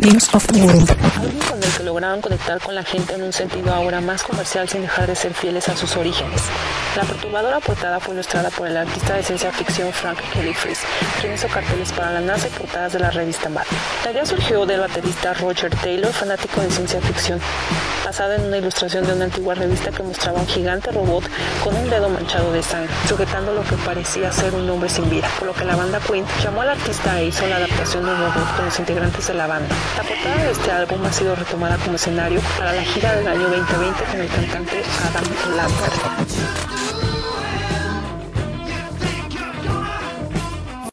News con el que lograron conectar con la gente en un sentido ahora más comercial sin dejar de ser fieles a sus orígenes. La perturbadora portada fue ilustrada por el artista de ciencia ficción Frank Freeze, quien hizo carteles para la NASA y portadas de la revista Mad. La idea surgió del baterista Roger Taylor, fanático de ciencia ficción, basada en una ilustración de una antigua revista que mostraba un gigante robot con un dedo manchado de sangre, sujetando lo que parecía ser un hombre sin vida, por lo que la banda Queen llamó al artista e hizo la adaptación del robot con los integrantes de la banda. La portada de este álbum ha sido retomada como escenario para la gira del año 2020 con el cantante Adam Lambert.